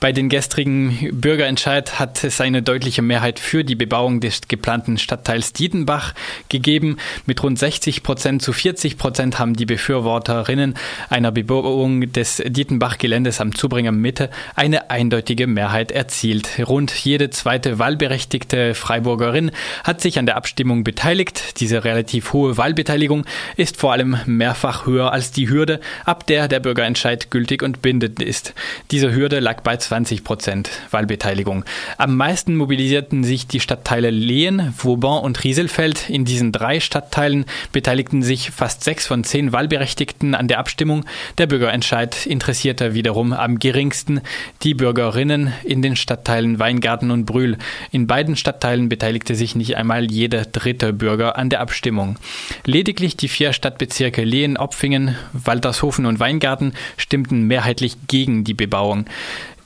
Bei den gestrigen Bürgerentscheid hat es eine deutliche Mehrheit für die Bebauung des geplanten Stadtteils Dietenbach gegeben. Mit rund 60 Prozent zu 40 Prozent haben die Befürworterinnen einer Bebauung des Dietenbach-Geländes am Zubringer Mitte eine eindeutige Mehrheit erzielt. Rund jede zweite wahlberechtigte Freiburgerin hat sich an der Abstimmung beteiligt. Diese relativ hohe Wahlbeteiligung ist vor allem mehrfach höher als die Hürde, ab der der Bürgerentscheid gültig und bindend ist. Diese Hürde lag bei 20 Prozent Wahlbeteiligung. Am meisten mobilisierten sich die Stadtteile Lehen, Vauban und Rieselfeld. In diesen drei Stadtteilen beteiligten sich fast sechs von zehn Wahlberechtigten an der Abstimmung. Der Bürgerentscheid interessierte wiederum am geringsten die Bürgerinnen in den Stadtteilen Weingarten und Brühl. In beiden Stadtteilen beteiligte sich nicht einmal jeder dritte Bürger an der Abstimmung. Lediglich die vier Stadtbezirke Lehen, Opfingen, Waltershofen und Weingarten stimmten mehrheitlich gegen die Bebauung.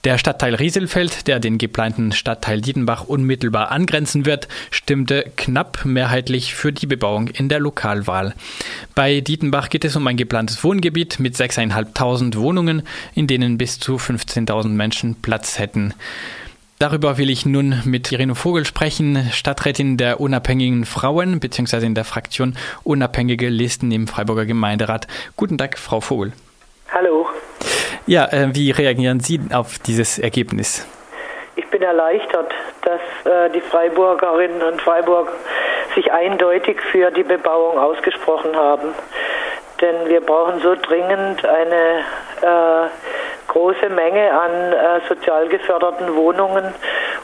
Der Stadtteil Rieselfeld, der den geplanten Stadtteil Dietenbach unmittelbar angrenzen wird, stimmte knapp mehrheitlich für die Bebauung in der Lokalwahl. Bei Dietenbach geht es um ein geplantes Wohngebiet mit 6.500 Wohnungen, in denen bis zu 15.000 Menschen Platz hätten. Darüber will ich nun mit Irene Vogel sprechen, Stadträtin der unabhängigen Frauen bzw. in der Fraktion Unabhängige Listen im Freiburger Gemeinderat. Guten Tag, Frau Vogel. Hallo. Ja, äh, wie reagieren Sie auf dieses Ergebnis? Ich bin erleichtert, dass äh, die Freiburgerinnen und Freiburg sich eindeutig für die Bebauung ausgesprochen haben. Denn wir brauchen so dringend eine äh, große Menge an äh, sozial geförderten Wohnungen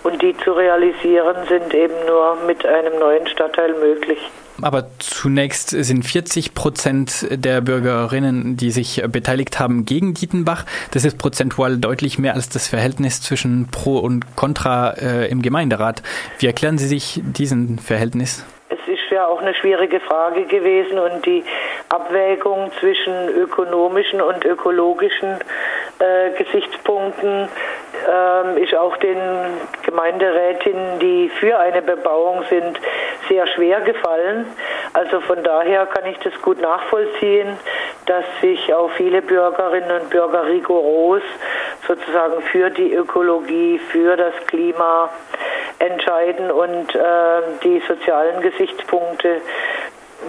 und die zu realisieren sind eben nur mit einem neuen Stadtteil möglich. Aber zunächst sind 40 Prozent der Bürgerinnen, die sich beteiligt haben, gegen Dietenbach. Das ist prozentual deutlich mehr als das Verhältnis zwischen Pro und Contra äh, im Gemeinderat. Wie erklären Sie sich diesen Verhältnis? Es ist ja auch eine schwierige Frage gewesen und die Abwägung zwischen ökonomischen und ökologischen äh, Gesichtspunkten ähm, ist auch den Gemeinderätinnen, die für eine Bebauung sind, sehr schwer gefallen. Also von daher kann ich das gut nachvollziehen, dass sich auch viele Bürgerinnen und Bürger rigoros sozusagen für die Ökologie, für das Klima entscheiden und äh, die sozialen Gesichtspunkte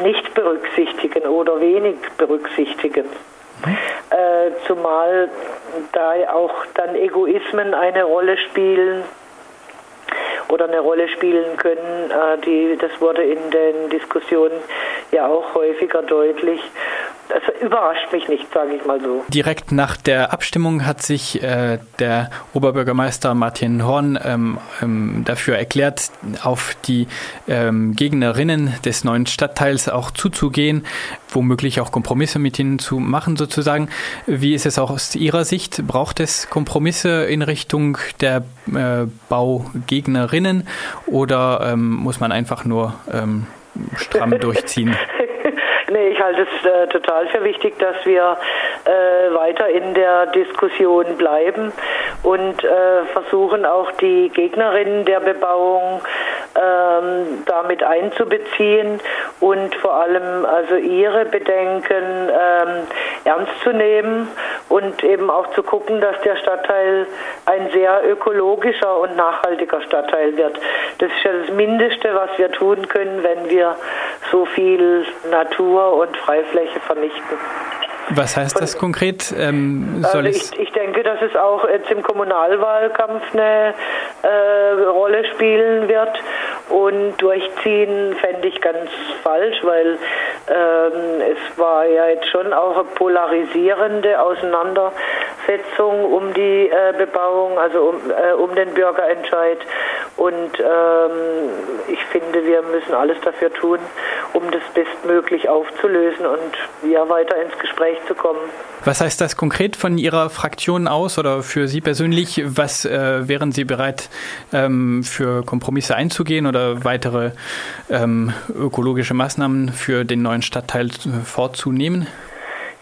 nicht berücksichtigen oder wenig berücksichtigen. Äh, zumal da auch dann Egoismen eine Rolle spielen oder eine Rolle spielen können. Äh, die, das wurde in den Diskussionen ja auch häufiger deutlich das überrascht mich nicht, sage ich mal so. Direkt nach der Abstimmung hat sich äh, der Oberbürgermeister Martin Horn ähm, ähm, dafür erklärt, auf die ähm, Gegnerinnen des neuen Stadtteils auch zuzugehen, womöglich auch Kompromisse mit ihnen zu machen sozusagen. Wie ist es auch aus Ihrer Sicht? Braucht es Kompromisse in Richtung der äh, Baugegnerinnen oder ähm, muss man einfach nur ähm, stramm durchziehen? Nee, ich halte es äh, total für wichtig, dass wir äh, weiter in der Diskussion bleiben und äh, versuchen auch die Gegnerinnen der Bebauung ähm, damit einzubeziehen und vor allem also ihre Bedenken ähm, ernst zu nehmen und eben auch zu gucken, dass der Stadtteil ein sehr ökologischer und nachhaltiger Stadtteil wird. Das ist ja das Mindeste, was wir tun können, wenn wir so viel Natur und Freifläche vernichten. Was heißt das konkret? Ähm, also ich, ich, denke, dass es auch jetzt im Kommunalwahlkampf eine äh, Rolle spielen wird. Und durchziehen fände ich ganz falsch, weil ähm, es war ja jetzt schon auch eine polarisierende Auseinandersetzung um die äh, Bebauung, also um, äh, um den Bürgerentscheid. Und ähm, ich finde, wir müssen alles dafür tun, um das bestmöglich aufzulösen und ja weiter ins Gespräch zu kommen. Was heißt das konkret von Ihrer Fraktion aus oder für Sie persönlich? Was äh, wären Sie bereit ähm, für Kompromisse einzugehen oder weitere ähm, ökologische Maßnahmen für den neuen Stadtteil vorzunehmen?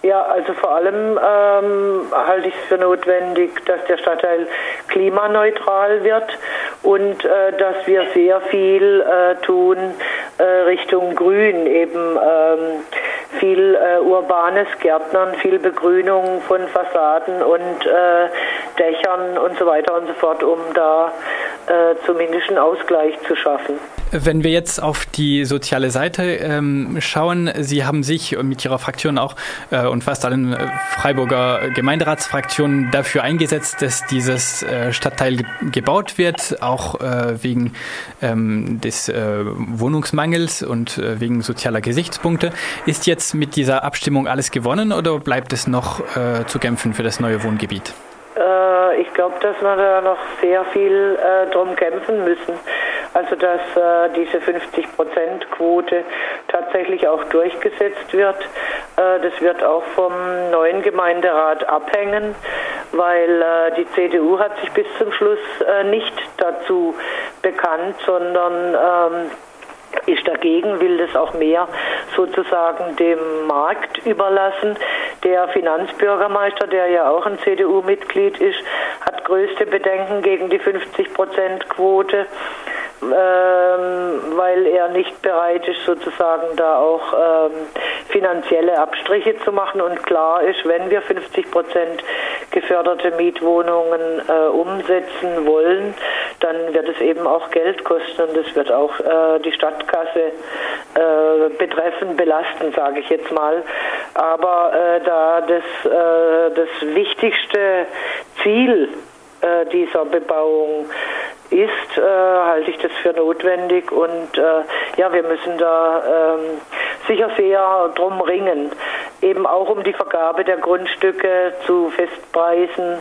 Ja, also vor allem ähm, halte ich es für notwendig, dass der Stadtteil klimaneutral wird und äh, dass wir sehr viel äh, tun äh, Richtung Grün, eben ähm, viel äh, urbanes Gärtnern, viel Begrünung von Fassaden und äh, Dächern und so weiter und so fort, um da äh, zumindest einen Ausgleich zu schaffen. Wenn wir jetzt auf die soziale Seite ähm, schauen, Sie haben sich mit Ihrer Fraktion auch äh, und fast allen äh, Freiburger Gemeinderatsfraktionen dafür eingesetzt, dass dieses äh, Stadtteil ge gebaut wird, auch äh, wegen ähm, des äh, Wohnungsmangels und äh, wegen sozialer Gesichtspunkte. Ist jetzt mit dieser Abstimmung alles gewonnen oder bleibt es noch zu kämpfen für das neue Wohngebiet? Ich glaube, dass wir da noch sehr viel drum kämpfen müssen. Also dass äh, diese 50-Prozent-Quote tatsächlich auch durchgesetzt wird. Äh, das wird auch vom neuen Gemeinderat abhängen, weil äh, die CDU hat sich bis zum Schluss äh, nicht dazu bekannt, sondern ähm, ist dagegen, will das auch mehr sozusagen dem Markt überlassen. Der Finanzbürgermeister, der ja auch ein CDU-Mitglied ist, hat größte Bedenken gegen die 50-Prozent-Quote ähm, nicht bereit ist, sozusagen da auch ähm, finanzielle Abstriche zu machen. Und klar ist, wenn wir 50 Prozent geförderte Mietwohnungen äh, umsetzen wollen, dann wird es eben auch Geld kosten und es wird auch äh, die Stadtkasse äh, betreffen, belasten, sage ich jetzt mal. Aber äh, da das, äh, das wichtigste Ziel äh, dieser Bebauung ist, äh, halte ich das für notwendig und äh, ja, wir müssen da ähm, sicher sehr drum ringen, eben auch um die Vergabe der Grundstücke zu Festpreisen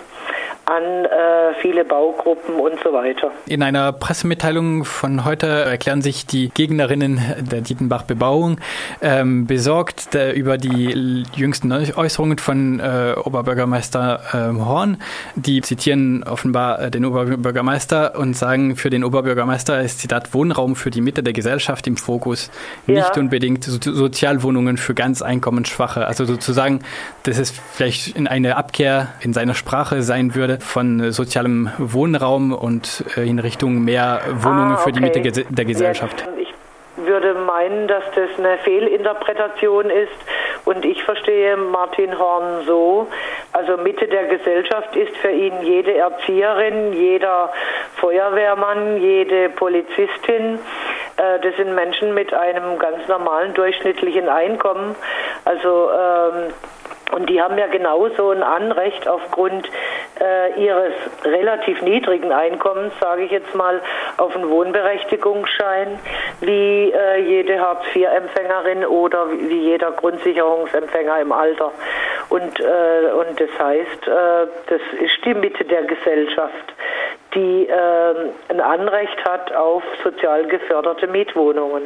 an äh, viele Baugruppen und so weiter. In einer Pressemitteilung von heute erklären sich die Gegnerinnen der Dietenbach-Bebauung ähm, besorgt der, über die jüngsten Äußerungen von äh, Oberbürgermeister äh, Horn. Die zitieren offenbar äh, den Oberbürgermeister und sagen, für den Oberbürgermeister ist Zitat Wohnraum für die Mitte der Gesellschaft im Fokus, nicht ja. unbedingt so Sozialwohnungen für ganz einkommensschwache. Also sozusagen, dass es vielleicht in eine Abkehr in seiner Sprache sein würde, von sozialem Wohnraum und äh, in Richtung mehr Wohnungen ah, okay. für die Mitte der Gesellschaft? Ich würde meinen, dass das eine Fehlinterpretation ist und ich verstehe Martin Horn so, also Mitte der Gesellschaft ist für ihn jede Erzieherin, jeder Feuerwehrmann, jede Polizistin. Äh, das sind Menschen mit einem ganz normalen durchschnittlichen Einkommen. Also ähm, und die haben ja genauso ein Anrecht aufgrund äh, ihres relativ niedrigen Einkommens, sage ich jetzt mal, auf einen Wohnberechtigungsschein wie äh, jede Hartz-IV-Empfängerin oder wie jeder Grundsicherungsempfänger im Alter. Und, äh, und das heißt, äh, das ist die Mitte der Gesellschaft, die äh, ein Anrecht hat auf sozial geförderte Mietwohnungen.